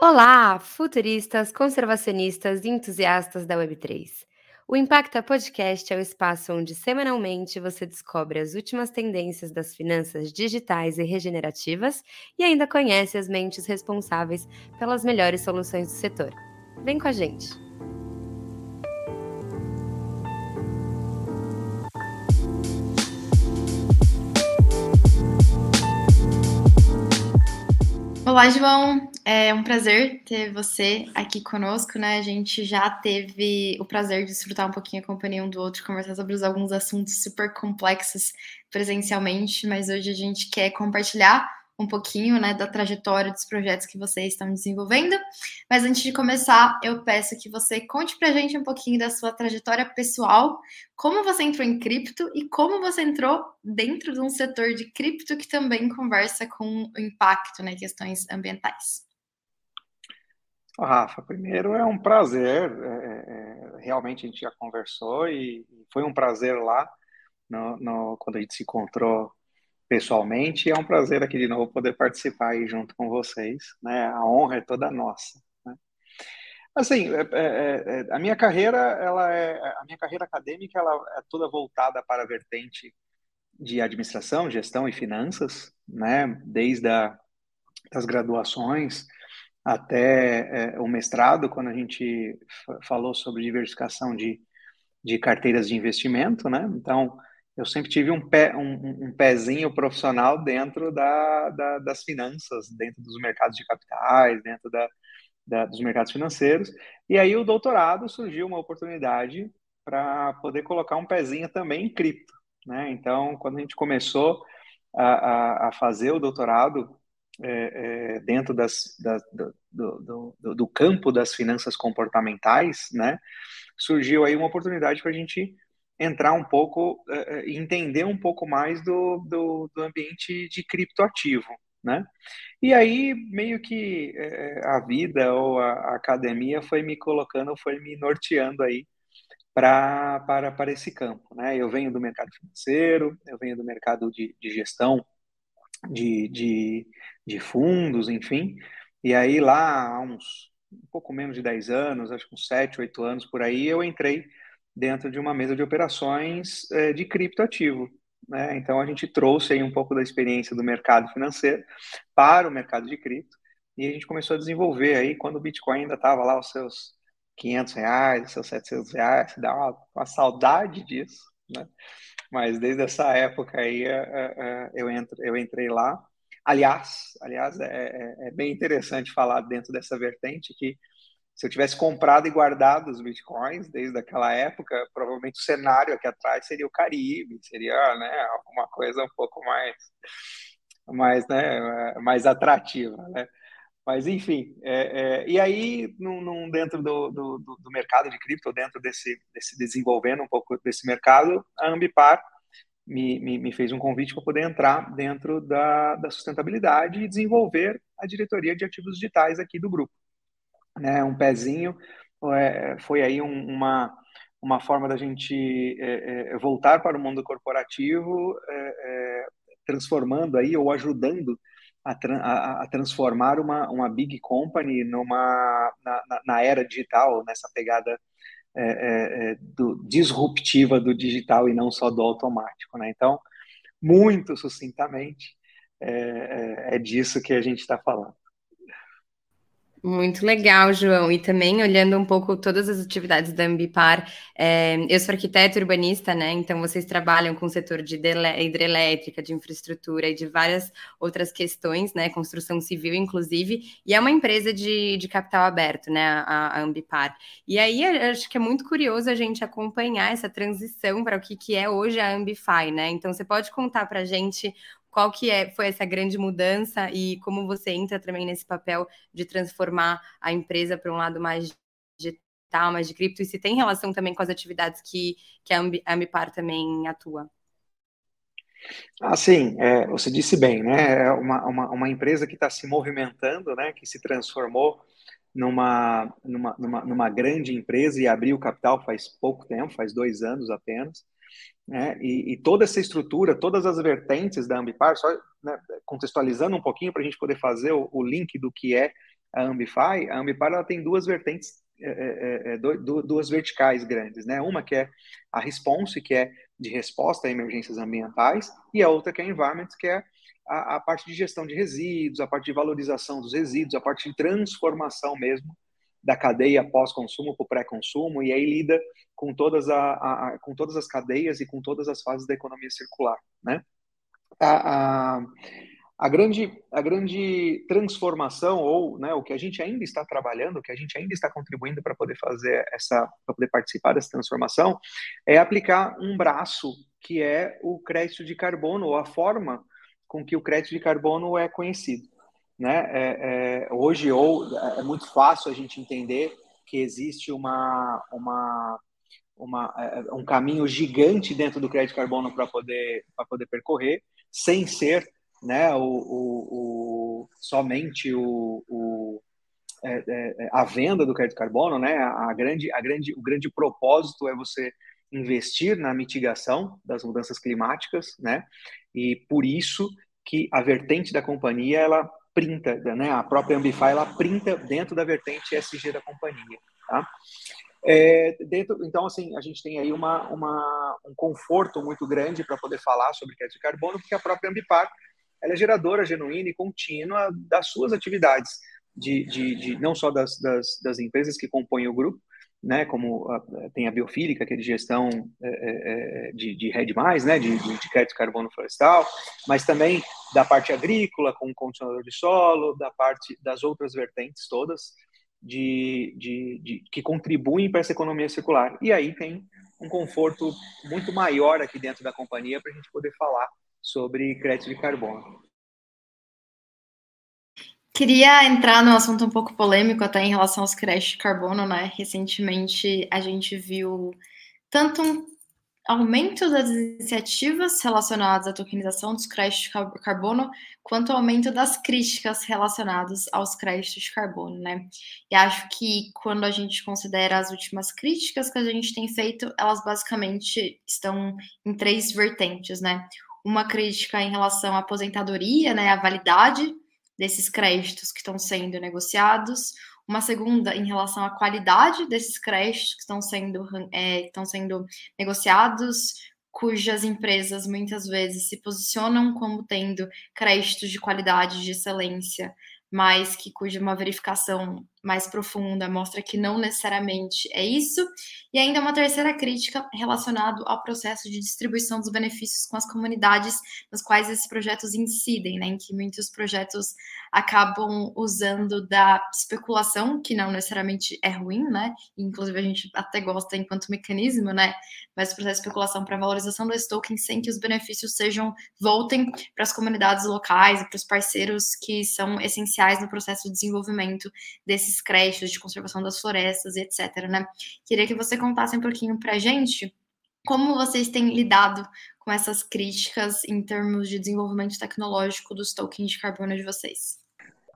Olá, futuristas, conservacionistas e entusiastas da Web3. O Impacta Podcast é o espaço onde semanalmente você descobre as últimas tendências das finanças digitais e regenerativas e ainda conhece as mentes responsáveis pelas melhores soluções do setor. Vem com a gente! Olá, João. É um prazer ter você aqui conosco, né? A gente já teve o prazer de desfrutar um pouquinho a companhia um do outro, conversar sobre alguns assuntos super complexos presencialmente, mas hoje a gente quer compartilhar um pouquinho né, da trajetória dos projetos que vocês estão desenvolvendo. Mas antes de começar, eu peço que você conte para a gente um pouquinho da sua trajetória pessoal, como você entrou em cripto e como você entrou dentro de um setor de cripto que também conversa com o impacto, né, questões ambientais. Rafa, primeiro é um prazer, é, é, realmente a gente já conversou e foi um prazer lá no, no, quando a gente se encontrou pessoalmente. É um prazer aqui de novo poder participar aí junto com vocês. Né? A honra é toda nossa. Né? Assim, é, é, é, a minha carreira, ela é, a minha carreira acadêmica, ela é toda voltada para a vertente de administração, gestão e finanças, né? Desde a, das graduações até é, o mestrado, quando a gente falou sobre diversificação de, de carteiras de investimento, né? Então, eu sempre tive um, pé, um, um pezinho profissional dentro da, da, das finanças, dentro dos mercados de capitais, dentro da, da, dos mercados financeiros. E aí o doutorado surgiu uma oportunidade para poder colocar um pezinho também em cripto. Né? Então, quando a gente começou a, a, a fazer o doutorado é, é, dentro das, da, do, do, do, campo das finanças comportamentais, né, surgiu aí uma oportunidade para a gente entrar um pouco e entender um pouco mais do, do, do, ambiente de criptoativo, né? E aí, meio que uh, a vida ou a, academia foi me colocando, foi me norteando aí para, para esse campo, né? Eu venho do mercado financeiro, eu venho do mercado de, de gestão de, de, de fundos, enfim, e aí lá há uns um pouco menos de 10 anos, acho que uns 7, 8 anos por aí, eu entrei dentro de uma mesa de operações é, de criptoativo. Né? Então, a gente trouxe aí um pouco da experiência do mercado financeiro para o mercado de cripto e a gente começou a desenvolver aí, quando o Bitcoin ainda estava lá os seus 500 reais, os seus 700 reais, dá uma, uma saudade disso, né? Mas desde essa época aí é, é, é, eu, entro, eu entrei lá. Aliás, aliás é, é, é bem interessante falar dentro dessa vertente que se eu tivesse comprado e guardado os bitcoins desde aquela época, provavelmente o cenário aqui atrás seria o Caribe, seria né, alguma coisa um pouco mais, mais, né, mais atrativa, né? Mas, enfim, é, é, e aí, num, num dentro do, do, do, mercado de cripto, dentro desse, desse desenvolvendo um pouco desse mercado, a Ambipar me, me, me fez um convite para poder entrar dentro da, da sustentabilidade e desenvolver a diretoria de ativos digitais aqui do grupo né, um pezinho, é, foi aí um, uma, uma forma da gente é, é, voltar para o mundo corporativo, é, é, transformando aí ou ajudando a, a, a, transformar uma, uma big company numa na, na era digital, nessa pegada é, do, disruptiva do digital e não só do automático, né? Então, muito sucintamente, é, é disso que a gente está falando. Muito legal, João. E também olhando um pouco todas as atividades da Ambipar, é, eu sou arquiteto urbanista, né? Então vocês trabalham com o setor de hidrelétrica, de infraestrutura e de várias outras questões, né? Construção civil, inclusive, e é uma empresa de, de capital aberto, né? A, a Ambipar. E aí acho que é muito curioso a gente acompanhar essa transição para o que, que é hoje a Ambify, né? Então você pode contar para a gente qual que é, foi essa grande mudança e como você entra também nesse papel de transformar a empresa para um lado mais digital, mais de cripto, e se tem relação também com as atividades que, que a Ambipar também atua. Ah, sim, é, você disse bem, né? É uma, uma, uma empresa que está se movimentando, né? Que se transformou numa, numa, numa, numa grande empresa e abriu capital faz pouco tempo, faz dois anos apenas. Né? E, e, toda essa estrutura, todas as vertentes da Ambipar, só né, contextualizando um pouquinho para a gente poder fazer o, o, link do que é a Ambify, a Ambipar ela tem duas vertentes, é, é, é duas verticais grandes, né? Uma que é a Response, que é de resposta a emergências ambientais, e a outra que é a Environment, que é a, a parte de gestão de resíduos, a parte de valorização dos resíduos, a parte de transformação mesmo da cadeia pós-consumo para o pré-consumo, e aí lida com todas, a, a, com todas as cadeias e com todas as fases da economia circular, né? A, a, a grande, a grande transformação, ou né, o que a gente ainda está trabalhando, o que a gente ainda está contribuindo para poder fazer essa, para poder participar dessa transformação, é aplicar um braço que é o crédito de carbono, ou a forma com que o crédito de carbono é conhecido. Né? É, é, hoje, ou é muito fácil a gente entender que existe uma, uma, uma, é, um caminho gigante dentro do crédito carbono para poder, poder percorrer, sem ser né, o, o, o somente o, o é, é, é, a venda do crédito carbono, né, a grande, a grande, o grande propósito é você investir na mitigação das mudanças climáticas, né, e por isso que a vertente da companhia ela printa, né, a própria Ambify ela printa dentro da vertente SG da companhia, tá? É, dentro, então, assim, a gente tem aí uma, uma um conforto muito grande para poder falar sobre crédito de carbono, porque a própria Ambipar ela é geradora genuína e contínua das suas atividades, de, de, de não só das, das, das, empresas que compõem o grupo, né, como a, tem a biofílica, que é de gestão é, é, é de, de RED+, né, de, de crédito carbono florestal, mas também da parte agrícola, com condicionador de solo, da parte das outras vertentes todas, de, de, de, que contribuem para essa economia circular. E aí tem um conforto muito maior aqui dentro da companhia para a gente poder falar sobre crédito de carbono. Queria entrar num assunto um pouco polêmico até em relação aos créditos de carbono, né? Recentemente a gente viu tanto um aumento das iniciativas relacionadas à tokenização dos créditos de carbono, quanto aumento das críticas relacionadas aos créditos de carbono, né? E acho que quando a gente considera as últimas críticas que a gente tem feito, elas basicamente estão em três vertentes, né? uma crítica em relação à aposentadoria, né, à validade desses créditos que estão sendo negociados, uma segunda em relação à qualidade desses créditos que estão sendo, é, estão sendo negociados, cujas empresas muitas vezes se posicionam como tendo créditos de qualidade, de excelência, mas que cuja uma verificação mais profunda mostra que não necessariamente é isso. E ainda uma terceira crítica relacionada ao processo de distribuição dos benefícios com as comunidades nas quais esses projetos incidem, né, em que muitos projetos acabam usando da especulação, que não necessariamente é ruim, né? Inclusive a gente até gosta enquanto mecanismo, né? Mas o processo de especulação para valorização dos tokens sem que os benefícios sejam voltem para as comunidades locais e para os parceiros que são essenciais no processo de desenvolvimento desses créditos de conservação das florestas e etc, né? Queria que você contasse um pouquinho para a gente como vocês têm lidado com essas críticas em termos de desenvolvimento tecnológico dos tokens de carbono de vocês?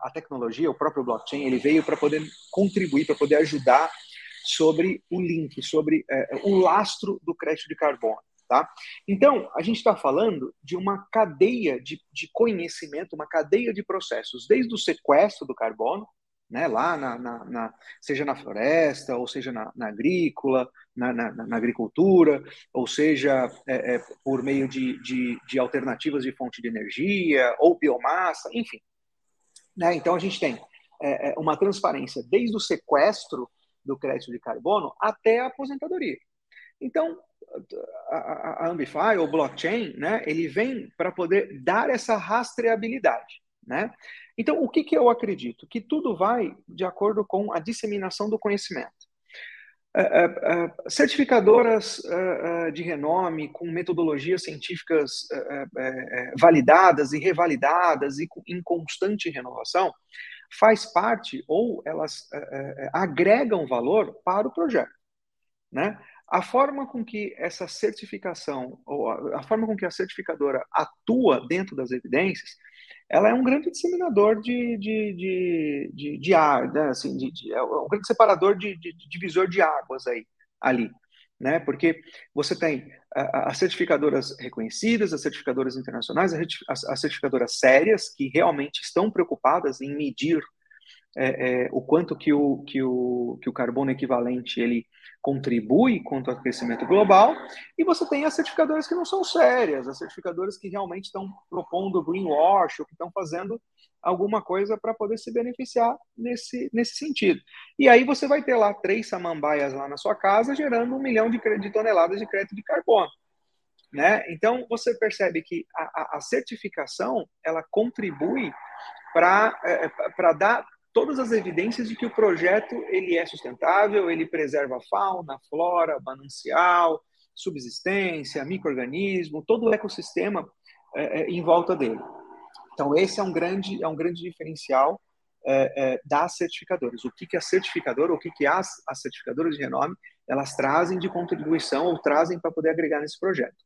A tecnologia, o próprio blockchain, ele veio para poder contribuir, para poder ajudar sobre o link, sobre é, o lastro do crédito de carbono. Tá? Então, a gente está falando de uma cadeia de, de conhecimento, uma cadeia de processos, desde o sequestro do carbono, né, lá na, na, na, seja na floresta, ou seja na, na agrícola, na, agricultura, ou seja é, é, por meio de, de, de, alternativas de fonte de energia, ou biomassa, enfim. Né? Então a gente tem é, é uma transparência desde o sequestro do crédito de carbono até a aposentadoria. Então, a, a Ambify, ou blockchain, né, ele vem para poder dar essa rastreabilidade. Né? Então, o que, que eu acredito? Que tudo vai de acordo com a disseminação do conhecimento. Uh, uh, uh, certificadoras de renome, com metodologias científicas validadas e revalidadas e em constante renovação, faz parte ou elas agregam valor para o projeto. Né? A forma com que essa certificação, ou a, a forma com que a certificadora atua dentro das evidências, ela é um grande disseminador de, de, de, de, de ar, né? assim, de, de, é um grande separador de, de, de divisor de águas aí, ali. Né? Porque você tem as certificadoras reconhecidas, as certificadoras internacionais, as certificadoras sérias, que realmente estão preocupadas em medir é, é, o quanto que o, que, o, que o carbono equivalente ele contribui contra o aquecimento global, e você tem as certificadoras que não são sérias, as certificadoras que realmente estão propondo greenwash, ou que estão fazendo alguma coisa para poder se beneficiar nesse, nesse sentido. E aí você vai ter lá três samambaias lá na sua casa, gerando um milhão de, de toneladas de crédito de carbono. Né? Então você percebe que a, a certificação ela contribui para é, dar todas as evidências de que o projeto ele é sustentável, ele preserva a fauna, a flora, manancial, subsistência, microorganismo, todo o ecossistema é, é, em volta dele. Então esse é um grande é um grande diferencial é, é das certificadoras. O que que a certificadora, o que que as, as certificadoras de renome elas trazem de contribuição ou trazem para poder agregar nesse projeto.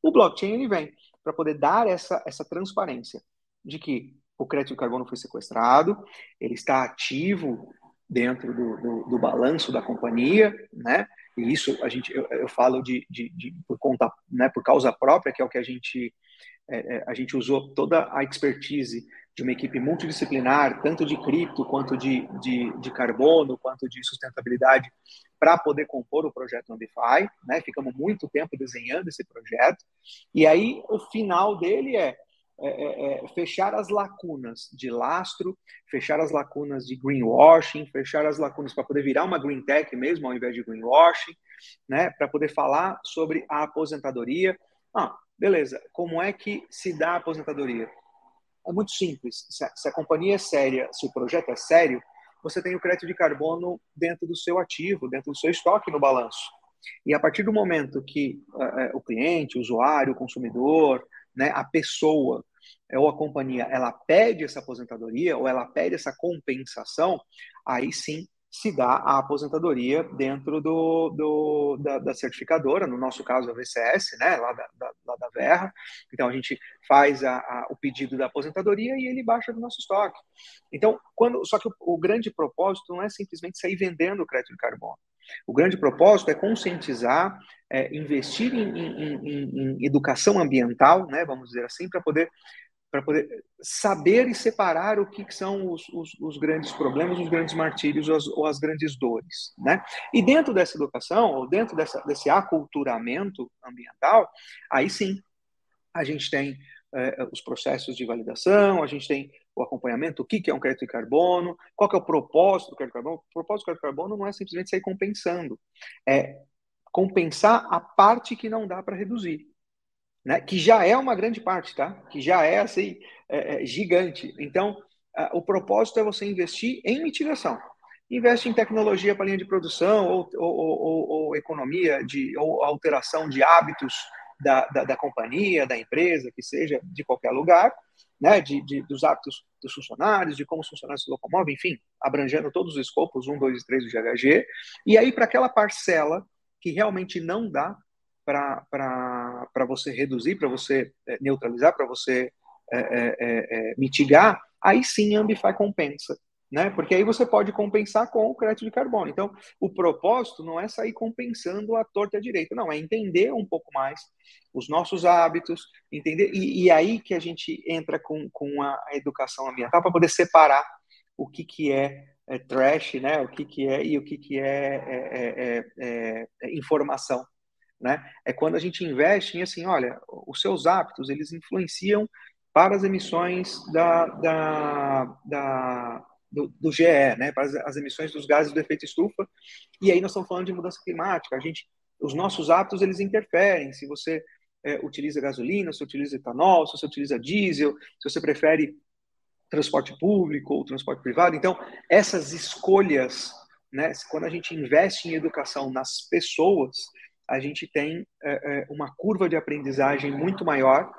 O blockchain ele vem para poder dar essa essa transparência de que o crédito de carbono foi sequestrado, ele está ativo dentro do, do, do balanço da companhia, né? E isso a gente eu, eu falo de, de, de, por conta, né? Por causa própria, que é o que a gente é, é, a gente usou toda a expertise de uma equipe multidisciplinar, tanto de cripto quanto de, de, de carbono, quanto de sustentabilidade, para poder compor o projeto Ambify, né? Ficamos muito tempo desenhando esse projeto. E aí o final dele é é, é, é, fechar as lacunas de lastro, fechar as lacunas de greenwashing, fechar as lacunas para poder virar uma green tech mesmo, ao invés de greenwashing, né, para poder falar sobre a aposentadoria. Ah, beleza, como é que se dá a aposentadoria? É muito simples. Se a, se a companhia é séria, se o projeto é sério, você tem o crédito de carbono dentro do seu ativo, dentro do seu estoque no balanço. E a partir do momento que uh, o cliente, o usuário, o consumidor, né, a pessoa é, ou a companhia ela pede essa aposentadoria ou ela pede essa compensação, aí sim se dá a aposentadoria dentro do, do da, da, certificadora, no nosso caso a VCS, né, lá da, da, lá da Verra. Então a gente faz a, a, o pedido da aposentadoria e ele baixa do nosso estoque. Então, quando, só que o, o grande propósito não é simplesmente sair vendendo o crédito de carbono. O grande propósito é conscientizar, é, investir em, em, em, em, educação ambiental, né, vamos dizer assim, para poder, poder saber e separar o que, que são os, os, os, grandes problemas, os grandes martírios ou as, ou as, grandes dores. Né? E dentro dessa educação, ou dentro dessa, desse aculturamento ambiental, aí sim a gente tem é, os processos de validação, a gente tem o acompanhamento, o que, que é um crédito de carbono, qual que é o propósito do crédito de carbono. O propósito do crédito de carbono não é simplesmente sair compensando, é compensar a parte que não dá para reduzir. Né? Que já é uma grande parte, tá? Que já é assim, é, é, gigante. Então, a, o propósito é você investir em mitigação. Investe em tecnologia para linha de produção ou, ou, ou, ou economia de, ou alteração de hábitos da, da, da, companhia, da empresa, que seja de qualquer lugar, né, de, de, dos hábitos dos funcionários, de como os funcionários se locomovem, enfim, abrangendo todos os escopos, 1, 2 e 3 do GHG, e aí para aquela parcela que realmente não dá para você reduzir, para você é, neutralizar, para você é, é, é, é, mitigar, aí sim a Ambify compensa né? Porque aí você pode compensar com o crédito de carbono. Então, o propósito não é sair compensando a torta e direita, não, é entender um pouco mais os nossos hábitos, entender, e, e aí que a gente entra com, com a educação ambiental para poder separar o que, que é, é, trash, né? O que, que é e o que, que é, é, é, é informação. Né? É quando a gente investe em assim, olha, os seus hábitos eles influenciam para as emissões da, da, da, do, do GE, né, para as, as, emissões dos gases do efeito estufa. E aí nós estamos falando de mudança climática. A gente, os nossos hábitos eles interferem. Se você é, utiliza gasolina, se utiliza etanol, se você utiliza diesel, se você prefere transporte público ou transporte privado. Então, essas escolhas, né, quando a gente investe em educação nas pessoas, a gente tem é, é uma curva de aprendizagem muito maior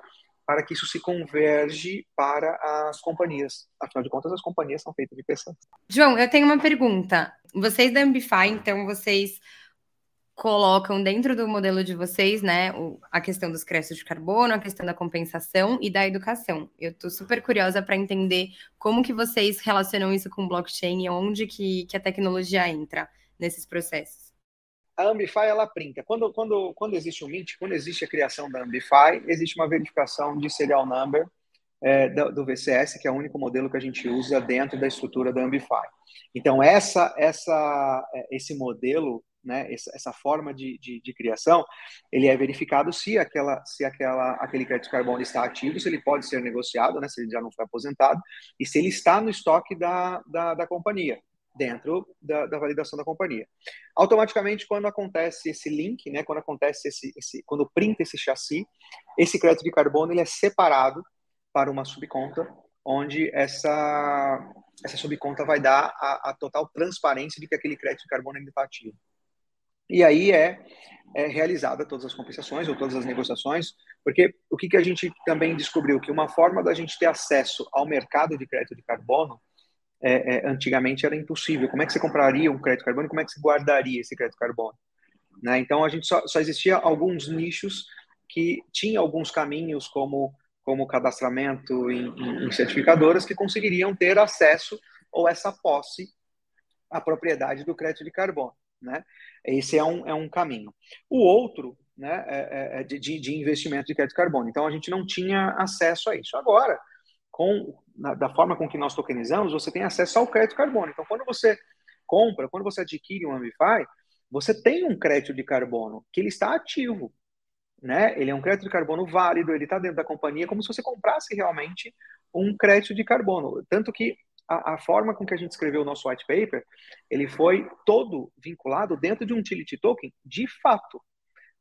para que isso se converge para as companhias. Afinal de contas, as companhias são feitas de pessoas. João, eu tenho uma pergunta. Vocês da Ambify, então, vocês colocam dentro do modelo de vocês, né, a questão dos créditos de carbono, a questão da compensação e da educação. Eu estou super curiosa para entender como que vocês relacionam isso com blockchain e onde que, que a tecnologia entra nesses processos a Ambify ela printa. Quando, quando, quando existe o Mint, quando existe a criação da Ambify, existe uma verificação de serial number é, do, do, VCS, que é o único modelo que a gente usa dentro da estrutura da Ambify. Então, essa, essa, é, esse modelo, né, essa, essa forma de, de, de, criação, ele é verificado se, aquela, se aquela, aquele crédito carbono está ativo, se ele pode ser negociado, né, se ele já não foi aposentado, e se ele está no estoque da, da, da companhia dentro da, da, validação da companhia. Automaticamente, quando acontece esse link, né, quando acontece esse, esse, quando printa esse chassi, esse crédito de carbono ele é separado para uma subconta, onde essa essa subconta vai dar a, a total transparência de que aquele crédito de carbono ainda está ativo. E aí é, é realizada todas as compensações ou todas as negociações, porque o que, que a gente também descobriu? Que uma forma da gente ter acesso ao mercado de crédito de carbono é, é, antigamente era impossível. Como é que você compraria um crédito carbono? Como é que você guardaria esse crédito carbono? Né? Então a gente só, só existia alguns nichos que tinham alguns caminhos como como cadastramento em, em, em certificadoras que conseguiriam ter acesso ou essa posse à propriedade do crédito de carbono. Né? Esse é um, é um caminho. O outro né, é, é, é de, de investimento de crédito carbono. Então, a gente não tinha acesso a isso. Agora, com, na, da forma com que nós tokenizamos, você tem acesso ao crédito carbono. Então, quando você compra, quando você adquire um Ambify, você tem um crédito de carbono que ele está ativo né? Ele é um crédito de carbono válido, ele está dentro da companhia como se você comprasse realmente um crédito de carbono. Tanto que a, a, forma com que a gente escreveu o nosso white paper, ele foi todo vinculado dentro de um utility token de fato,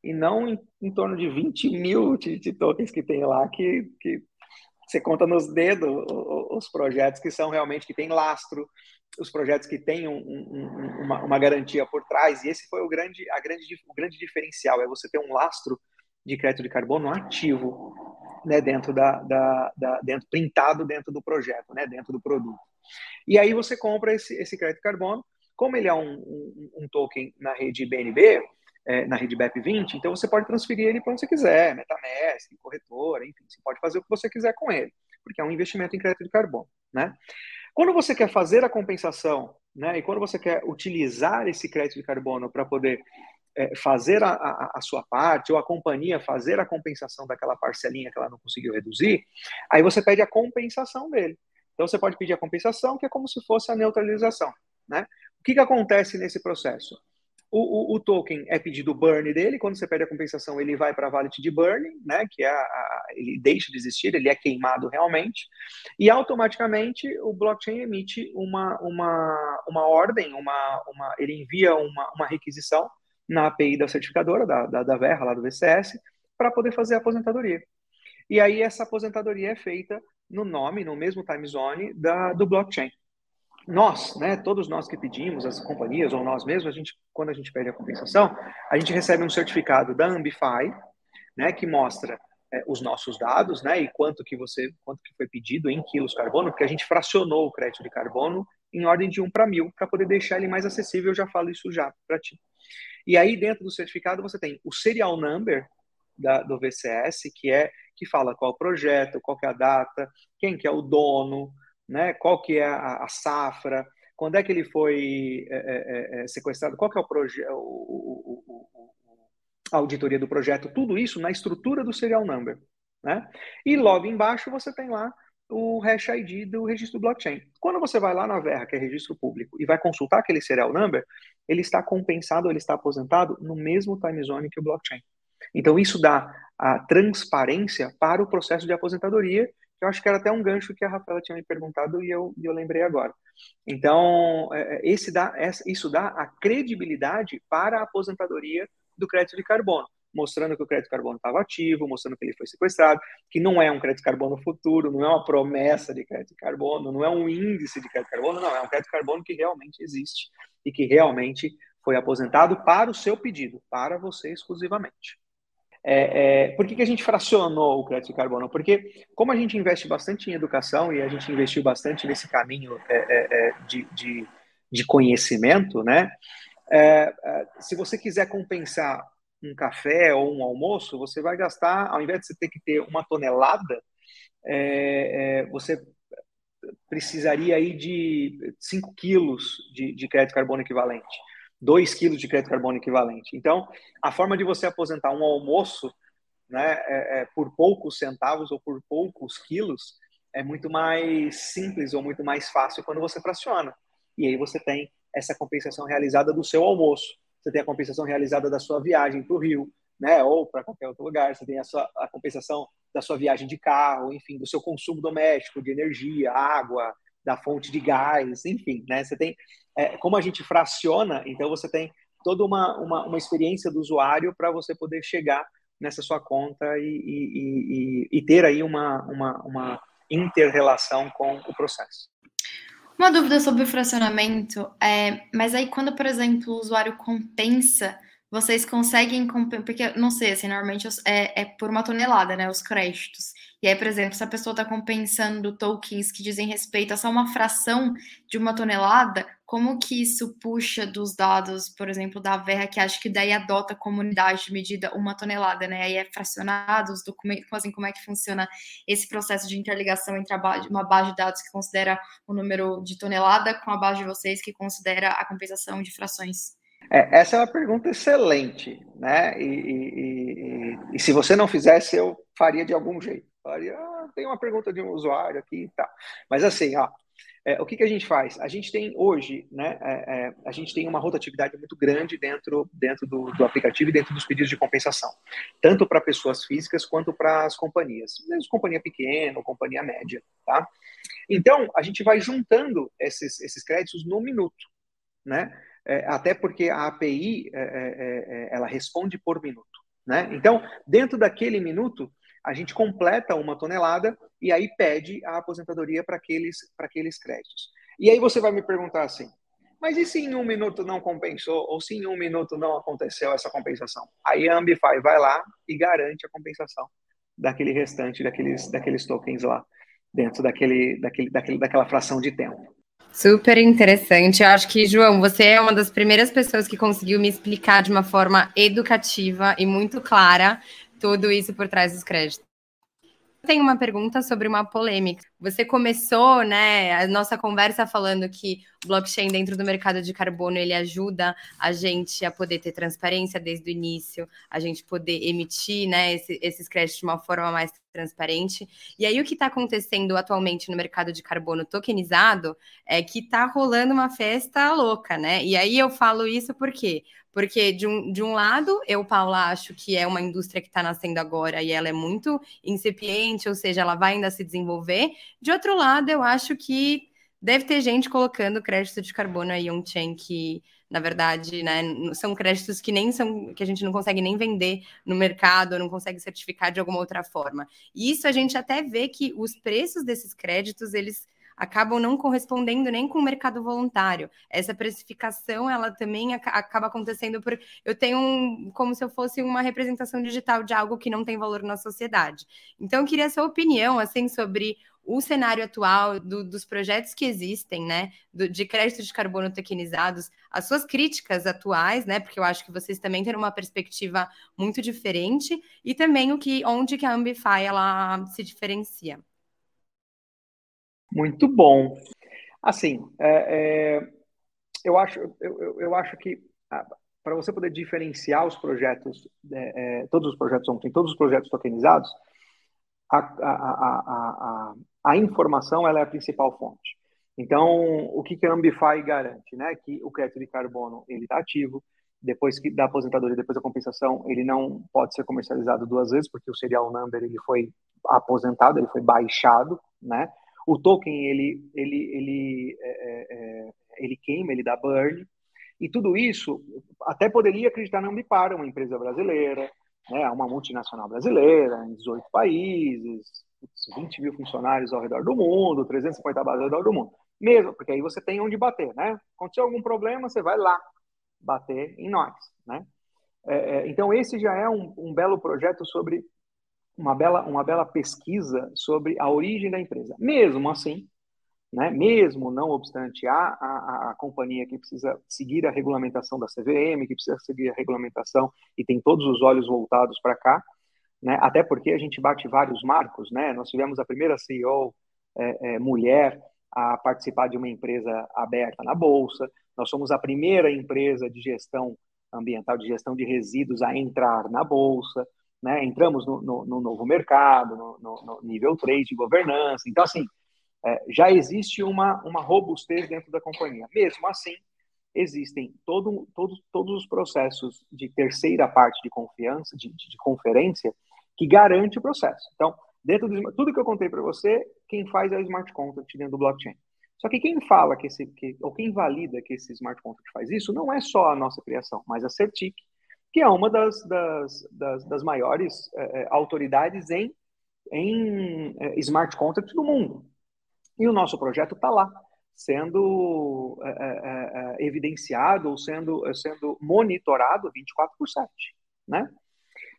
e não em, em torno de 20 mil utility tokens que tem lá, que, que você conta nos dedos os projetos que são realmente, que tem lastro, os projetos que têm um, um, uma, uma, garantia por trás, e esse foi o grande, a grande, o grande diferencial, é você ter um lastro de crédito de carbono ativo né, dentro da, da, da, dentro printado dentro do projeto, né, dentro do produto. E aí você compra esse, esse crédito de carbono, como ele é um, um token na rede BNB, é, na rede BEP20, então você pode transferir ele para onde você quiser, MetaMask, corretora, enfim, você pode fazer o que você quiser com ele, porque é um investimento em crédito de carbono, né? Quando você quer fazer a compensação, né, e quando você quer utilizar esse crédito de carbono para poder é, fazer a, a, a, sua parte, ou a companhia fazer a compensação daquela parcelinha que ela não conseguiu reduzir, aí você pede a compensação dele. Então você pode pedir a compensação, que é como se fosse a neutralização. Né? O que, que acontece nesse processo? O, o, o, token é pedido burn dele, quando você pede a compensação, ele vai para a wallet de burning, né, que é a, ele deixa de existir, ele é queimado realmente, e automaticamente o blockchain emite uma, uma, uma ordem, uma, uma, ele envia uma, uma requisição na API da certificadora, da, da, da Verra, lá do VCS, para poder fazer a aposentadoria. E aí essa aposentadoria é feita no nome, no mesmo time zone da, do blockchain. Nós, né, todos nós que pedimos, as companhias ou nós mesmos, a gente, quando a gente pede a compensação, a gente recebe um certificado da Ambify, né, que mostra é, os nossos dados, né, e quanto que você, quanto que foi pedido em quilos carbono, porque a gente fracionou o crédito de carbono em ordem de 1 para mil, para poder deixar ele mais acessível, eu já falo isso já para ti. E aí, dentro do certificado, você tem o serial number da, do VCS, que é que fala qual projeto, qual é a data, quem que é o dono, né, qual que é a, a safra, quando é que ele foi é, é, é, é sequestrado, qual que é o projeto, a auditoria do projeto, tudo isso na estrutura do serial number. Né? E logo embaixo você tem lá o hash ID do registro blockchain. Quando você vai lá na Verra, que é registro público, e vai consultar aquele serial number, ele está compensado, ele está aposentado no mesmo time zone que o blockchain. Então isso dá a transparência para o processo de aposentadoria, eu acho que era até um gancho que a Rafaela tinha me perguntado e eu, eu lembrei agora. Então, é, é, esse dá, isso dá a credibilidade para a aposentadoria do crédito de carbono mostrando que o crédito carbono estava ativo, mostrando que ele foi sequestrado, que não é um crédito carbono futuro, não é uma promessa de crédito carbono, não é um índice de crédito carbono, não, é um crédito carbono que realmente existe e que realmente foi aposentado para o seu pedido, para você exclusivamente. É, é, por que, que a gente fracionou o crédito de carbono? Porque, como a gente investe bastante em educação e a gente investiu bastante nesse caminho é, é, é de, de, de, conhecimento, né? É, se você quiser compensar um café ou um almoço, você vai gastar, ao invés de você ter que ter uma tonelada, você precisaria aí de 5 quilos de, de crédito carbono equivalente, 2 quilos de crédito carbono equivalente. Então, a forma de você aposentar um almoço né, é, é, por poucos centavos ou por poucos quilos é muito mais simples ou muito mais fácil quando você fraciona. E aí você tem essa compensação realizada do seu almoço, você tem a compensação realizada da sua viagem para o Rio, né, ou para qualquer outro lugar, você tem a, sua, a compensação da sua viagem de carro, enfim, do seu consumo doméstico, de energia, água, da fonte de gás, enfim, né, você tem, é, como a gente fraciona, então você tem toda uma, uma, uma experiência do usuário para você poder chegar nessa sua conta e, e, e, e ter aí uma, uma, uma inter-relação com o processo. Uma dúvida sobre o fracionamento é, mas aí quando, por exemplo, o usuário compensa, vocês conseguem porque não sei, assim, normalmente é, é por uma tonelada, né, os créditos. E aí, por exemplo, se a pessoa está compensando tokens que dizem respeito a só uma fração de uma tonelada, como que isso puxa dos dados, por exemplo, da Verra, que acho que daí adota a comunidade de medida uma tonelada, né? Aí é fracionado os documentos, assim, como é que funciona esse processo de interligação entre base, uma base de dados que considera o número de tonelada com a base de vocês que considera a compensação de frações? É, essa é uma pergunta excelente, né? E, e, e, e, se você não fizesse, eu faria de algum jeito. Faria, ah, tem uma pergunta de um usuário aqui e tal. Mas assim, ó, é, o que, que a gente faz? A gente tem hoje, né, é, é, a gente tem uma rotatividade muito grande dentro, dentro do, do aplicativo e dentro dos pedidos de compensação, tanto para pessoas físicas quanto para as companhias, mesmo companhia pequena ou companhia média, tá? Então, a gente vai juntando esses, esses créditos no minuto, né? É, até porque a API, é, é, ela responde por minuto, né? Então, dentro daquele minuto, a gente completa uma tonelada e aí pede a aposentadoria para aqueles, aqueles créditos. E aí você vai me perguntar assim, mas e se em um minuto não compensou, ou se em um minuto não aconteceu essa compensação? Aí a Ambify vai lá e garante a compensação daquele restante, daqueles, daqueles tokens lá, dentro daquele, daquele, daquele, daquela fração de tempo. Super interessante. Eu acho que, João, você é uma das primeiras pessoas que conseguiu me explicar de uma forma educativa e muito clara tudo isso por trás dos créditos. Tenho uma pergunta sobre uma polêmica. Você começou, né, a nossa conversa falando que o blockchain dentro do mercado de carbono ele ajuda a gente a poder ter transparência desde o início, a gente poder emitir, né, esse, esses créditos de uma forma mais transparente. E aí o que está acontecendo atualmente no mercado de carbono tokenizado é que está rolando uma festa louca, né? E aí eu falo isso porque porque, de um, de um lado, eu, Paula, acho que é uma indústria que está nascendo agora e ela é muito incipiente, ou seja, ela vai ainda se desenvolver. De outro lado, eu acho que deve ter gente colocando crédito de carbono aí on-chain que, na verdade, né, são créditos que nem são, que a gente não consegue nem vender no mercado, não consegue certificar de alguma outra forma. E isso a gente até vê que os preços desses créditos, eles acabam não correspondendo nem com o mercado voluntário. Essa precificação, ela também acaba acontecendo por eu tenho um, como se eu fosse uma representação digital de algo que não tem valor na sociedade. Então, eu queria a sua opinião, assim, sobre o cenário atual do, dos projetos que existem, né, do, de crédito de carbono tokenizados, as suas críticas atuais, né, porque eu acho que vocês também têm uma perspectiva muito diferente, e também o que, onde que a Ambify ela se diferencia. Muito bom. Assim, é, é, eu, acho, eu, eu acho que ah, para você poder diferenciar os projetos, é, é, todos os projetos ontem, todos os projetos tokenizados, a, a, a, a, informação ela é a principal fonte. Então, o que, que a Ambify garante? Né? Que o crédito de carbono ele está ativo, depois que da aposentadoria, depois da compensação, ele não pode ser comercializado duas vezes, porque o serial number ele foi aposentado, ele foi baixado, né? O token ele ele ele é, é, é, ele queima, ele dá burn e tudo isso até poderia acreditar na Ambipar, uma empresa brasileira, né, uma multinacional brasileira em 18 países, 20 mil funcionários ao redor do mundo, 350 bases ao redor do mundo. Mesmo, porque aí você tem onde bater, né? Aconteceu algum problema, você vai lá bater em nós, né? É, é então esse já é um, um belo projeto sobre uma bela, uma bela pesquisa sobre a origem da empresa. Mesmo assim, né, mesmo não obstante a, a, a companhia que precisa seguir a regulamentação da CVM, que precisa seguir a regulamentação e tem todos os olhos voltados para cá, né, até porque a gente bate vários marcos, né, nós tivemos a primeira CEO é, é, mulher a participar de uma empresa aberta na Bolsa, nós somos a primeira empresa de gestão ambiental, de gestão de resíduos a entrar na Bolsa, né? Entramos no, no, no novo mercado, no, no, nível 3 de governança. Então, assim, é, já existe uma, uma robustez dentro da companhia. Mesmo assim, existem todo, todo, todos os processos de terceira parte de confiança, de, de, de conferência, que garante o processo. Então, dentro de tudo que eu contei para você, quem faz é o smart contract dentro do blockchain. Só que quem fala que esse, que, ou quem valida que esse smart contract faz isso, não é só a nossa criação, mas a Certic, que é uma das, das, das, das maiores é, autoridades em, em é, smart contract do mundo. E o nosso projeto está lá, sendo é, evidenciado ou sendo, sendo monitorado 24 por 7, né?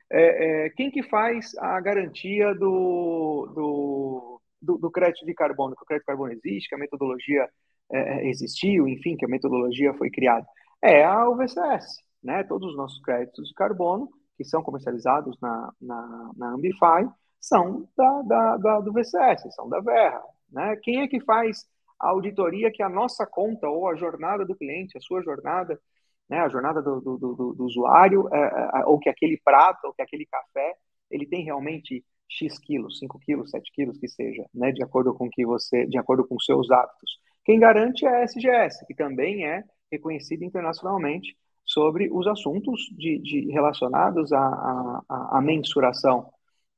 É, é, quem que faz a garantia do, do, do, do, crédito de carbono? Que o crédito de carbono existe, que a metodologia é, existiu, enfim, que a metodologia foi criada? É a UVCS, né? Todos os nossos créditos de carbono que são comercializados na, na, na Ambify são da, da, da, do VCS, são da Verra. Né? Quem é que faz a auditoria que a nossa conta ou a jornada do cliente, a sua jornada, né, a jornada do, do, do, do usuário, é, é, ou que aquele prato, ou que aquele café, ele tem realmente X quilos, 5 quilos, 7 quilos, que seja, né, de acordo com que você, de acordo com seus hábitos. Quem garante é a SGS, que também é reconhecida internacionalmente sobre os assuntos de, de relacionados à, à, à mensuração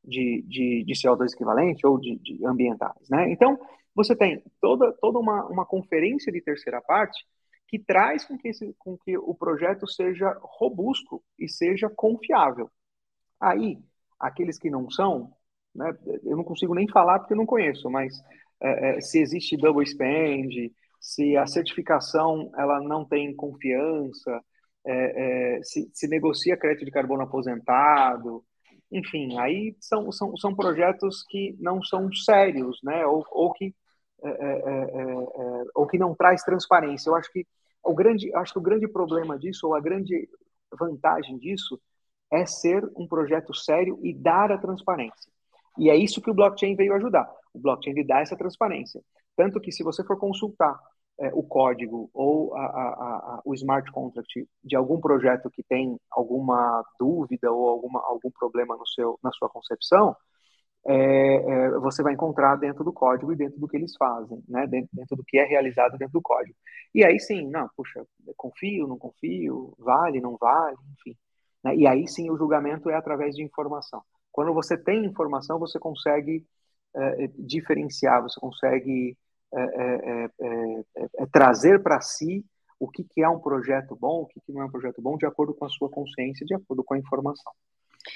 de, de, de, CO2 equivalente ou de, de ambientais. Né? Então, você tem toda, toda uma, uma conferência de terceira parte que traz com que, esse, com que o projeto seja robusto e seja confiável. Aí, aqueles que não são, né, eu não consigo nem falar porque eu não conheço, mas é, é, se existe double spend, se a certificação ela não tem confiança, é, é, se, se, negocia crédito de carbono aposentado, enfim, aí são, são, são projetos que não são sérios, né? Ou, ou que é, é, é, ou que não traz transparência. Eu acho que o grande, acho que o grande problema disso, ou a grande vantagem disso, é ser um projeto sério e dar a transparência. E é isso que o blockchain veio ajudar. O blockchain lhe dá essa transparência. Tanto que se você for consultar é, o código ou a, a, a, o smart contract de algum projeto que tem alguma dúvida ou alguma, algum problema no seu, na sua concepção, é, é, você vai encontrar dentro do código e dentro do que eles fazem, né? dentro, dentro, do que é realizado dentro do código. E aí sim, não, puxa, confio, não confio, vale, não vale, enfim. Né? E aí sim o julgamento é através de informação. Quando você tem informação, você consegue é, diferenciar, você consegue é, é, é, trazer para si o que, que, é um projeto bom, o que, que não é um projeto bom, de acordo com a sua consciência, de acordo com a informação.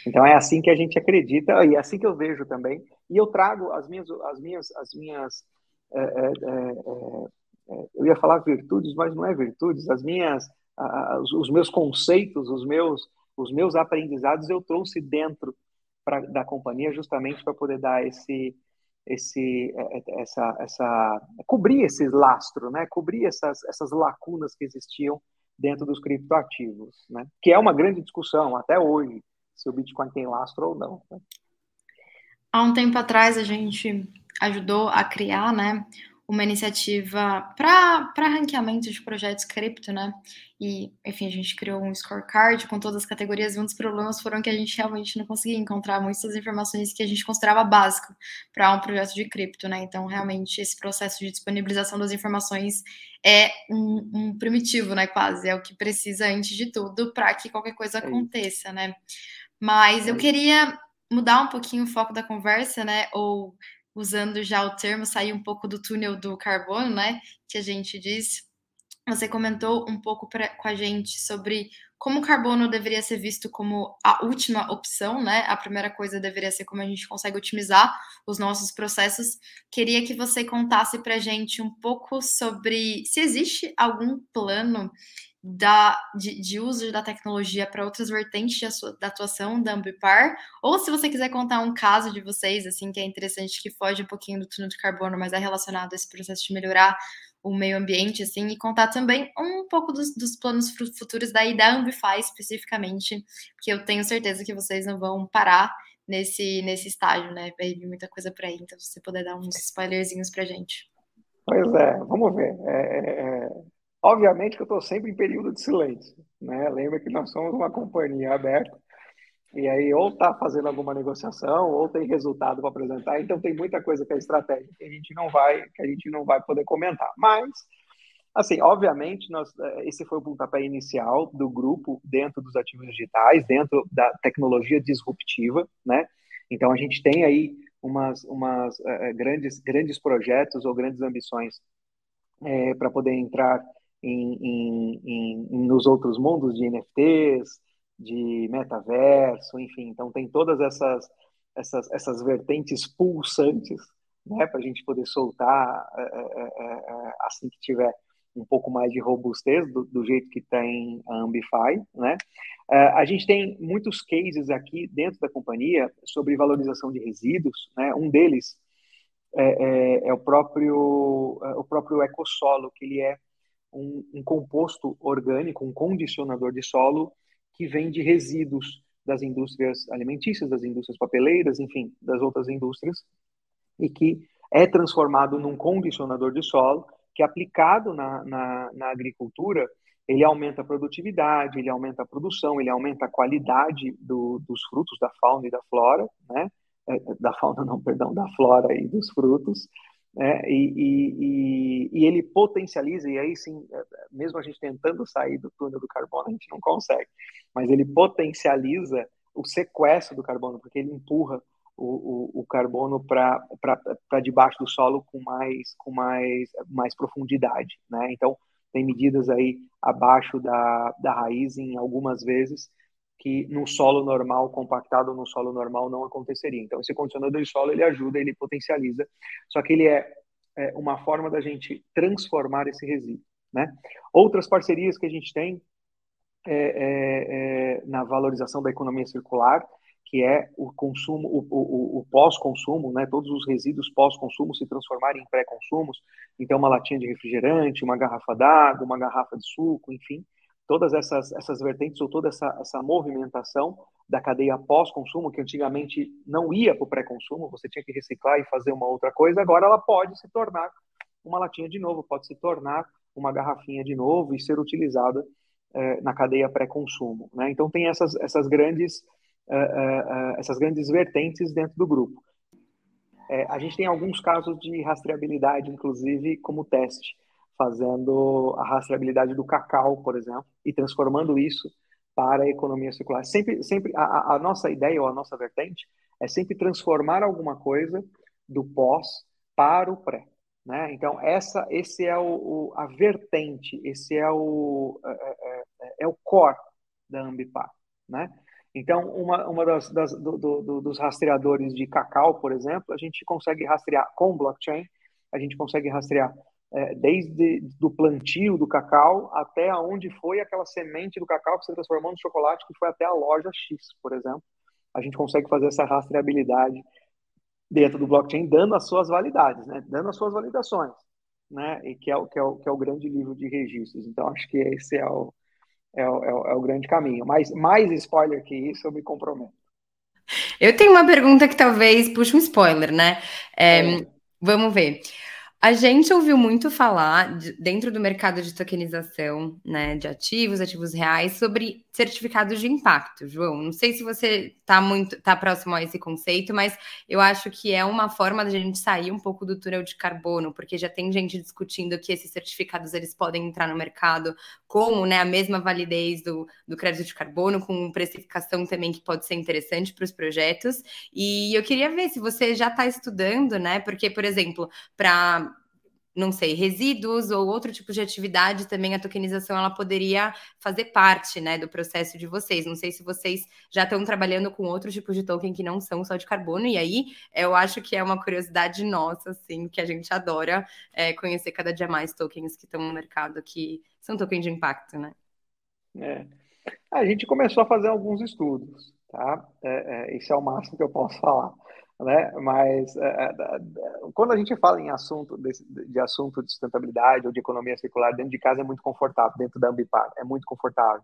Então é assim que a gente acredita e é assim que eu vejo também. E eu trago as minhas, as minhas, as minhas, é, é, é, eu ia falar virtudes, mas não é virtudes. As minhas, os, os, meus conceitos, os meus, os meus aprendizados eu trouxe dentro pra, da companhia justamente para poder dar esse esse, é, é, essa, essa, cobrir esse lastro, né? Cobrir essas, essas lacunas que existiam dentro dos criptoativos, né? Que é uma grande discussão até hoje se o Bitcoin tem lastro ou não. Né? Há um tempo atrás a gente ajudou a criar, né, uma iniciativa para ranqueamento de projetos cripto, né? E, enfim, a gente criou um scorecard com todas as categorias, e um dos problemas foram que a gente realmente não conseguia encontrar muitas informações que a gente considerava básico para um projeto de cripto, né? Então, realmente, esse processo de disponibilização das informações é um, um primitivo, né? Quase, é o que precisa antes de tudo para que qualquer coisa é aconteça, né? Mas eu é queria mudar um pouquinho o foco da conversa, né? Ou usando já o termo, sair um pouco do túnel do carbono, né? Que a gente diz. Você comentou um pouco pra, com a gente sobre como o carbono deveria ser visto como a última opção, né? A primeira coisa deveria ser como a gente consegue otimizar os nossos processos. Queria que você contasse para a gente um pouco sobre se existe algum plano da, de, de, uso da tecnologia para outras vertentes da atuação da Ambipar, ou se você quiser contar um caso de vocês, assim, que é interessante, que foge um pouquinho do túnel de carbono, mas é relacionado a esse processo de melhorar o meio ambiente, assim, e contar também um pouco dos, dos planos futuros daí da Ambify especificamente, porque eu tenho certeza que vocês não vão parar nesse, nesse estágio, né? Vai vir muita coisa por aí, então se você puder dar uns spoilerzinhos pra gente. Pois é, vamos ver. É, é, é Obviamente que eu estou sempre em período de silêncio, né? Lembra que nós somos uma companhia aberta, E aí, ou está fazendo alguma negociação, ou tem resultado para apresentar. Então, tem muita coisa que é estratégia que a gente não vai, que a gente não vai poder comentar. Mas, assim, obviamente, nós, eh, esse foi o pontapé inicial do grupo dentro dos ativos digitais, dentro da tecnologia disruptiva, né? Então, a gente tem aí umas, umas uh, grandes, grandes projetos ou grandes ambições é, para poder entrar em, em, em, nos outros mundos de NFTs, de metaverso, enfim. Então tem todas essas essas, essas vertentes pulsantes, né, para a gente poder soltar é, é, é, assim que tiver um pouco mais de robustez do, do jeito que tem a Ambify, né? a gente tem muitos cases aqui dentro da companhia sobre valorização de resíduos, né? Um deles é, é, é o próprio o próprio ecossolo, que ele é um, um composto orgânico, um condicionador de solo que vem de resíduos das indústrias alimentícias, das indústrias papeleiras, enfim, das outras indústrias, e que é transformado num condicionador de solo, que aplicado na, na, na agricultura, ele aumenta a produtividade, ele aumenta a produção, ele aumenta a qualidade do, dos frutos, da fauna e da flora, né? É, da fauna não, perdão, da flora e dos frutos, né? E, e, e, ele potencializa, e aí sim, é, mesmo a gente tentando sair do túnel do carbono, a gente não consegue, mas ele potencializa o sequestro do carbono, porque ele empurra o, o, o carbono para debaixo do solo com mais, com mais, mais profundidade. Né? Então, tem medidas aí abaixo da, da raiz em algumas vezes que no solo normal, compactado no solo normal, não aconteceria. Então, esse condicionador de solo, ele ajuda, ele potencializa, só que ele é, é uma forma da gente transformar esse resíduo. Né? Outras parcerias que a gente tem é, é, é na valorização da economia circular, que é o consumo, o, o, o pós-consumo, né? todos os resíduos pós-consumo se transformarem em pré-consumos, então uma latinha de refrigerante, uma garrafa d'água, uma garrafa de suco, enfim, todas essas, essas vertentes ou toda essa, essa movimentação da cadeia pós-consumo, que antigamente não ia para o pré-consumo, você tinha que reciclar e fazer uma outra coisa, agora ela pode se tornar uma latinha de novo, pode se tornar uma garrafinha de novo e ser utilizada eh, na cadeia pré-consumo. Né? Então tem essas, essas, grandes, uh, uh, essas grandes vertentes dentro do grupo. É, a gente tem alguns casos de rastreabilidade, inclusive, como teste fazendo a rastreabilidade do cacau, por exemplo, e transformando isso para a economia circular. Sempre, sempre a, a nossa ideia ou a nossa vertente é sempre transformar alguma coisa do pós para o pré. Né? Então essa, esse é o, o, a vertente, esse é o é, é, é, é o core da Ambipar, né? Então uma, uma das, das do, do, dos rastreadores de cacau, por exemplo, a gente consegue rastrear com blockchain, a gente consegue rastrear é, desde do plantio do cacau até aonde foi aquela semente do cacau que se transformou no chocolate que foi até a loja X, por exemplo. A gente consegue fazer essa rastreabilidade dentro do blockchain, dando as suas validades, né? dando as suas validações, né? e que é, o, que, é o, que é o grande livro de registros. Então, acho que esse é o, é o, é o, é o grande caminho. Mas mais spoiler que isso, eu me comprometo. Eu tenho uma pergunta que talvez puxe um spoiler, né? É, é. Vamos ver. A gente ouviu muito falar de, dentro do mercado de tokenização, né, de ativos, ativos reais, sobre certificados de impacto, João. Não sei se você está muito tá próximo a esse conceito, mas eu acho que é uma forma da gente sair um pouco do túnel de carbono, porque já tem gente discutindo que esses certificados eles podem entrar no mercado como, né, a mesma validez do, do crédito de carbono, com precificação também que pode ser interessante para os projetos. E eu queria ver se você já está estudando, né? Porque, por exemplo, para não sei, resíduos ou outro tipo de atividade, também a tokenização ela poderia fazer parte, né, do processo de vocês. Não sei se vocês já estão trabalhando com outros tipos de token que não são só de carbono, e aí eu acho que é uma curiosidade nossa, assim, que a gente adora é, conhecer cada dia mais tokens que estão no mercado que são tokens de impacto, né? É. A gente começou a fazer alguns estudos, tá? É, é, esse é o máximo que eu posso falar né? Mas é, é, é, quando a gente fala em assunto de, assunto de sustentabilidade ou de economia circular dentro de casa é muito confortável, dentro da Ambipar é muito confortável,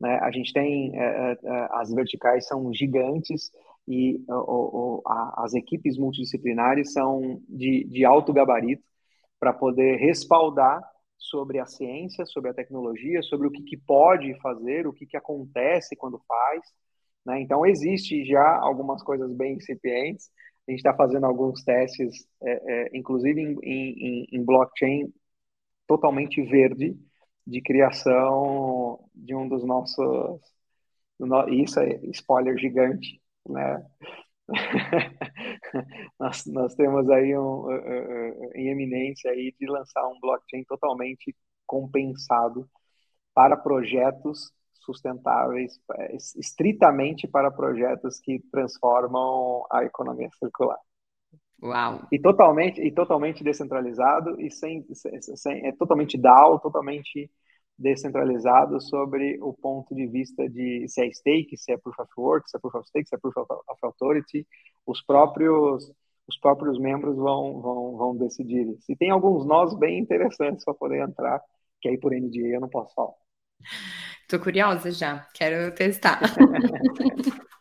né? A gente tem é, é, as verticais são gigantes e o, o, a, as equipes multidisciplinares são de, de alto gabarito para poder respaldar sobre a ciência, sobre a tecnologia, sobre o que, que pode fazer, o que, que acontece quando faz, Né? Então, existe já algumas coisas bem incipientes. A gente está fazendo alguns testes, é, é, inclusive em, em, em, blockchain totalmente verde, de criação de um dos nossos. Isso é spoiler gigante, né? nós, nós temos aí um, uh, uh, em eminência aí de lançar um blockchain totalmente compensado para projetos sustentáveis, é, estritamente para projetos que transformam a economia circular. Uau! E totalmente, e totalmente descentralizado e sem, sem, é totalmente DAO, totalmente descentralizado sobre o ponto de vista de se é stake, se é proof of work, se é proof of stake, se é proof of authority, os próprios os próprios membros vão, vão, vão decidir. Se tem alguns nós bem interessantes para poder entrar, que aí por NDA eu não posso falar. Tô curiosa já, quero testar.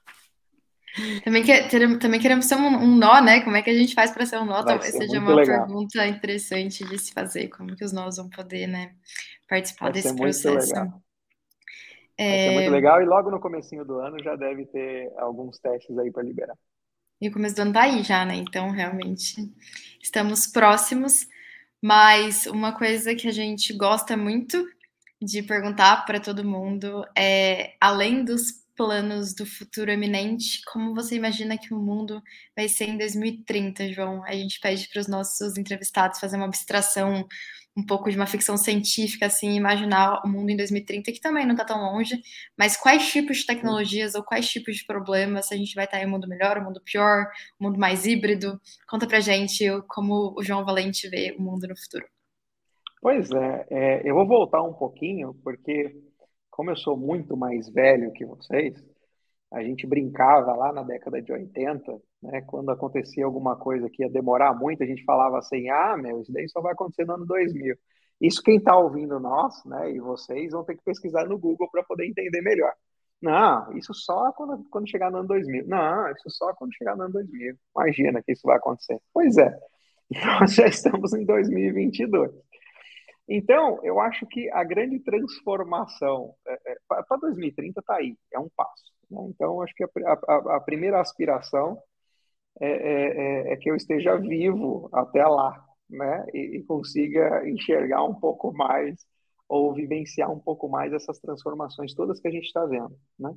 também, que, também queremos ser um, um, nó, né? Como é que a gente faz para ser um nó? Vai Talvez seja uma legal. pergunta interessante de se fazer. Como que os nós vão poder, né, participar Vai desse processo? Legal. É... Vai muito legal e logo no comecinho do ano já deve ter alguns testes aí para liberar. E o começo do ano tá aí já, né? Então, realmente, estamos próximos. Mas uma coisa que a gente gosta muito de perguntar para todo mundo é, além dos planos do futuro eminente, como você imagina que o mundo vai ser em 2030, João? A gente pede para os nossos entrevistados fazer uma abstração um pouco de uma ficção científica, assim, imaginar o mundo em 2030, que também não está tão longe, mas quais tipos de tecnologias ou quais tipos de problemas a gente vai estar em um mundo melhor, um mundo pior, um mundo mais híbrido? Conta pra gente como o João Valente vê o mundo no futuro. Pois é, é, eu vou voltar um pouquinho, porque como eu sou muito mais velho que vocês, a gente brincava lá na década de 80, né, quando acontecia alguma coisa que ia demorar muito, a gente falava assim, ah, meu, isso daí só vai acontecer no ano 2000. Isso quem está ouvindo nós, né, e vocês vão ter que pesquisar no Google para poder entender melhor. Não, isso só quando, quando chegar no ano 2000. Não, isso só quando chegar no ano 2000. Imagina que isso vai acontecer. Pois é, nós já estamos em 2022. Então, eu acho que a grande transformação é, é, para 2030 está aí, é um passo. Né? Então, acho que a, a, a primeira aspiração é, é, é, é, que eu esteja vivo até lá, né? E, e, consiga enxergar um pouco mais ou vivenciar um pouco mais essas transformações todas que a gente está vendo, né?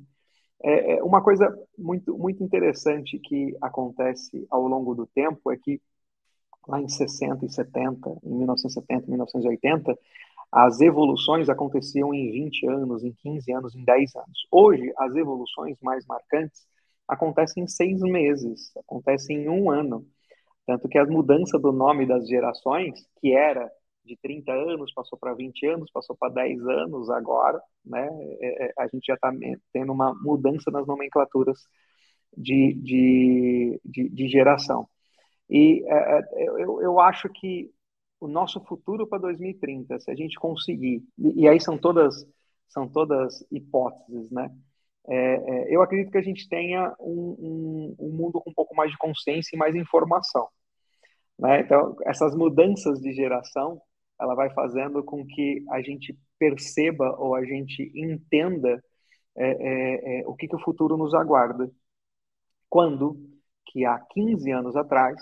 É, uma coisa muito, muito interessante que acontece ao longo do tempo é que lá em 60 e 70, em 1970, 1980, as evoluções aconteciam em 20 anos, em 15 anos, em 10 anos. Hoje, as evoluções mais marcantes acontecem em seis meses, acontecem em um ano. Tanto que a mudança do nome das gerações, que era de 30 anos, passou para 20 anos, passou para 10 anos agora, né? É, é, a gente já está tendo uma mudança nas nomenclaturas de, de, de, de geração. E é eu, eu acho que o nosso futuro para 2030, se a gente conseguir, e aí são todas são todas hipóteses, né? É, é, eu acredito que a gente tenha um, um, um, mundo com um pouco mais de consciência e mais informação. Né? Então, essas mudanças de geração, ela vai fazendo com que a gente perceba ou a gente entenda é, é o que, que o futuro nos aguarda. Quando que há 15 anos atrás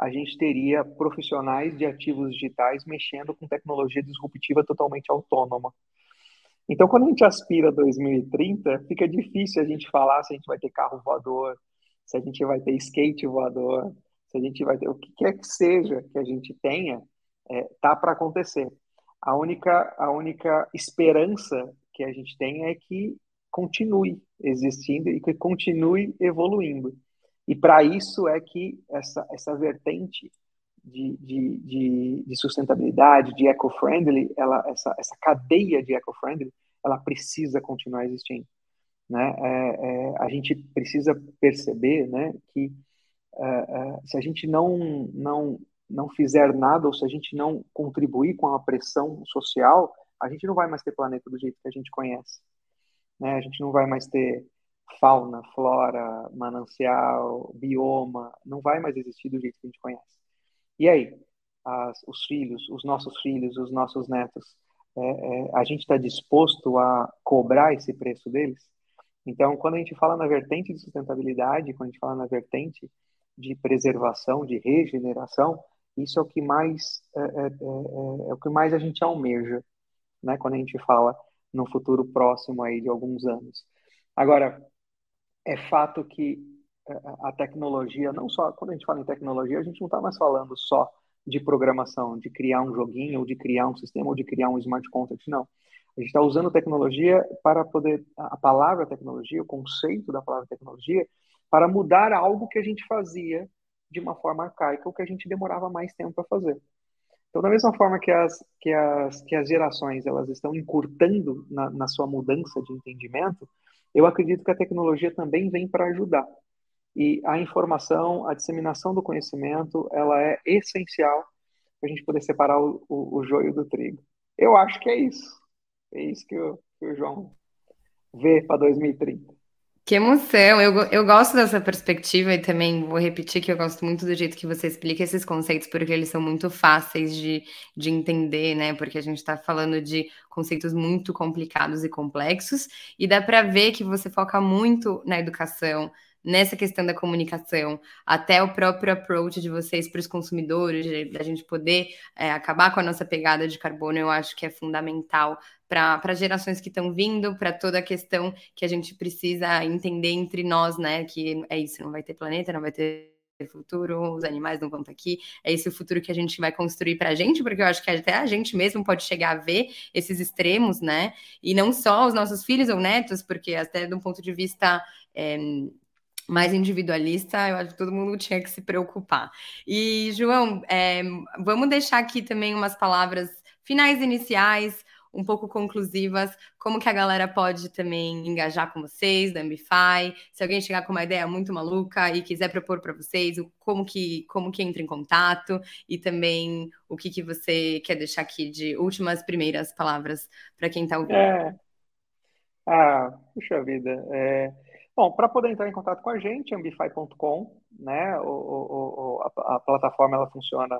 a gente teria profissionais de ativos digitais mexendo com tecnologia disruptiva totalmente autônoma. Então, quando a gente aspira a 2030, fica difícil a gente falar se a gente vai ter carro voador, se a gente vai ter skate voador, se a gente vai ter o que quer que seja que a gente tenha, é, tá para acontecer. A única, a única esperança que a gente tem é que continue existindo e que continue evoluindo. E para isso é que essa, essa vertente de, de, de, de sustentabilidade, de eco-friendly, essa, essa cadeia de eco-friendly, ela precisa continuar existindo. Né? É, é, a gente precisa perceber né, que é, é, se a gente não, não, não fizer nada ou se a gente não contribuir com a pressão social, a gente não vai mais ter planeta do jeito que a gente conhece. Né? A gente não vai mais ter fauna, flora, manancial, bioma, não vai mais existir do jeito que a gente conhece. E aí, as, os filhos, os nossos filhos, os nossos netos, é, é, a gente está disposto a cobrar esse preço deles? Então, quando a gente fala na vertente de sustentabilidade, quando a gente fala na vertente de preservação, de regeneração, isso é o que mais é, é, é, é o que mais a gente almeja, né? Quando a gente fala no futuro próximo aí de alguns anos. Agora, é fato que é, a tecnologia, não só quando a gente fala em tecnologia, a gente não está mais falando só de programação, de criar um joguinho, ou de criar um sistema, ou de criar um smart contract, não. A gente está usando tecnologia para poder, a palavra tecnologia, o conceito da palavra tecnologia, para mudar algo que a gente fazia de uma forma arcaica, ou que a gente demorava mais tempo para fazer. Então, da mesma forma que as, que as, que as gerações elas estão encurtando na, na sua mudança de entendimento, eu acredito que a tecnologia também vem para ajudar. E a informação, a disseminação do conhecimento, ela é essencial para a gente poder separar o, o, o, joio do trigo. Eu acho que é isso. É isso que o, que o João vê para 2030. Que emoção! Eu, eu gosto dessa perspectiva e também vou repetir que eu gosto muito do jeito que você explica esses conceitos, porque eles são muito fáceis de, de entender, né? Porque a gente está falando de conceitos muito complicados e complexos, e dá para ver que você foca muito na educação, nessa questão da comunicação, até o próprio approach de vocês para os consumidores, da gente poder é, acabar com a nossa pegada de carbono, eu acho que é fundamental para gerações que estão vindo, para toda a questão que a gente precisa entender entre nós, né? Que é isso, não vai ter planeta, não vai ter futuro, os animais não vão estar aqui. É esse o futuro que a gente vai construir para a gente, porque eu acho que até a gente mesmo pode chegar a ver esses extremos, né? E não só os nossos filhos ou netos, porque até de um ponto de vista é, mais individualista, eu acho que todo mundo tinha que se preocupar. E, João, é, vamos deixar aqui também umas palavras finais iniciais, um pouco conclusivas, como que a galera pode também engajar com vocês, da Ambify, se alguém chegar com uma ideia muito maluca e quiser propor para vocês, como que, como que entra em contato, e também o que, que você quer deixar aqui de últimas primeiras palavras para quem está ouvindo. É. Ah, puxa vida, é... Bom, para poder entrar em contato com a gente, ambify.com, né? O, o, o, a, a, plataforma ela funciona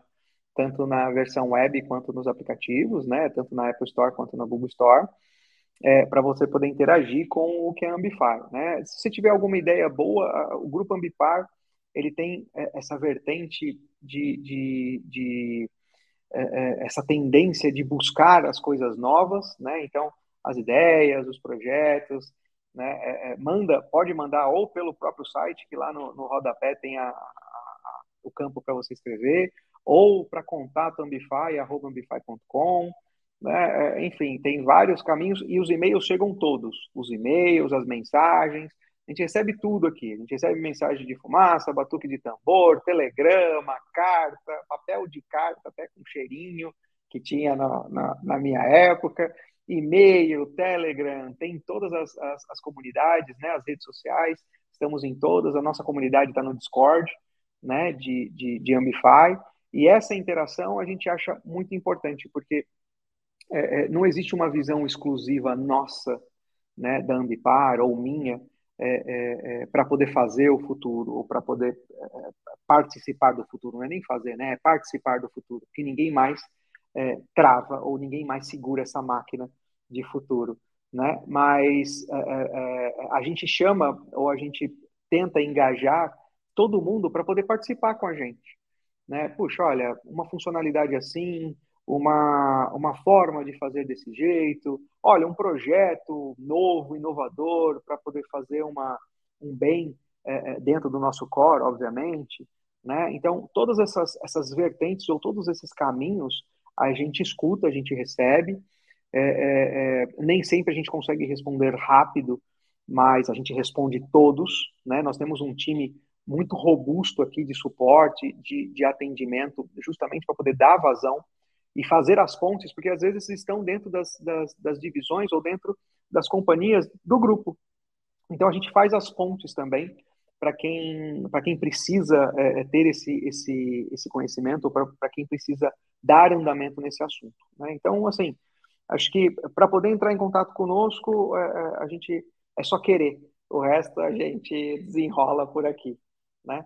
tanto na versão web quanto nos aplicativos, né? Tanto na Apple Store quanto na Google Store, é, para você poder interagir com o que é a Ambify, né? Se você tiver alguma ideia boa, o grupo Ambipar ele tem é, essa vertente de, de, de é, é, essa tendência de buscar as coisas novas, né? Então, as ideias, os projetos, né, é, manda, pode mandar ou pelo próprio site, que lá no, no rodapé tem a, a, a, o campo para você escrever, ou para contato ambify.com, né, é, enfim, tem vários caminhos e os e-mails chegam todos, os e-mails, as mensagens, a gente recebe tudo aqui, a gente recebe mensagem de fumaça, batuque de tambor, telegrama, carta, papel de carta até com cheirinho que tinha na, na, na minha época, e-mail, Telegram, tem todas as, as, as, comunidades, né, as redes sociais, estamos em todas, a nossa comunidade está no Discord, né, de, de, de Ambify, e essa interação a gente acha muito importante, porque é, é não existe uma visão exclusiva nossa, né, da Ambipar ou minha, é, é, é para poder fazer o futuro, ou para poder é, participar do futuro, não é nem fazer, né, é participar do futuro, que ninguém mais trava ou ninguém mais segura essa máquina de futuro, né? Mas a gente chama ou a gente tenta engajar todo mundo para poder participar com a gente, né? Puxa, olha, uma funcionalidade assim, uma, uma forma de fazer desse jeito, olha, um projeto novo, inovador, para poder fazer uma, um bem é, é, dentro do nosso core, obviamente, né? Então, todas essas, essas vertentes ou todos esses caminhos a gente escuta, a gente recebe, é, é, é, nem sempre a gente consegue responder rápido, mas a gente responde todos. Né? Nós temos um time muito robusto aqui de suporte, de, de atendimento, justamente para poder dar vazão e fazer as pontes, porque às vezes estão dentro das, das, das divisões ou dentro das companhias do grupo. Então a gente faz as pontes também para quem para quem precisa é, ter esse esse esse conhecimento para quem precisa dar andamento nesse assunto. Né? Então assim Acho que para poder entrar em contato conosco, é, é, a gente é só querer. O resto a gente desenrola por aqui, né?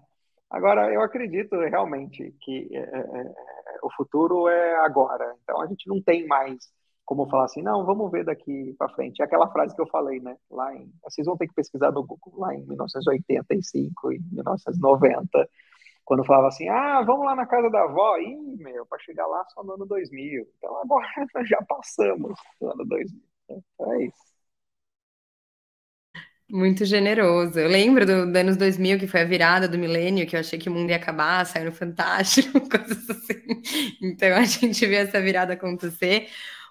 Agora, eu acredito realmente que é, é, é, o futuro é agora. Então, a gente não tem mais como falar assim, não, vamos ver daqui para frente. É aquela frase que eu falei, né? Lá em, vocês vão ter que pesquisar no Google, lá em 1985 e 1990, quando falava assim, ah, vamos lá na casa da avó, ih, meu, para chegar lá só no ano 2000. Então agora já passamos do ano 2000. Então é isso. Muito generoso. Eu lembro dos do anos 2000, que foi a virada do milênio, que eu achei que o mundo ia acabar, saiu no Fantástico, coisas assim. Então a gente viu essa virada acontecer.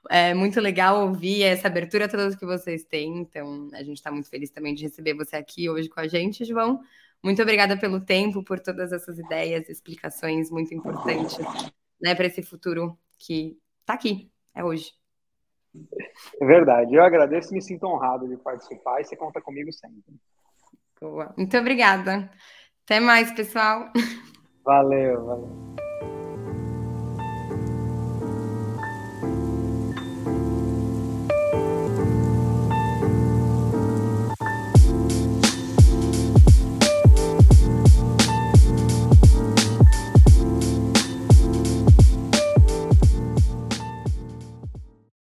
É muito legal ouvir essa abertura toda que vocês têm. Então, a gente está muito feliz também de receber você aqui hoje com a gente, João. Muito obrigada pelo tempo, por todas essas ideias, explicações muito importantes né, para esse futuro que está aqui, é hoje. É verdade. Eu agradeço e me sinto honrado de participar e você conta comigo sempre. Boa. Muito obrigada. Até mais, pessoal. Valeu, valeu.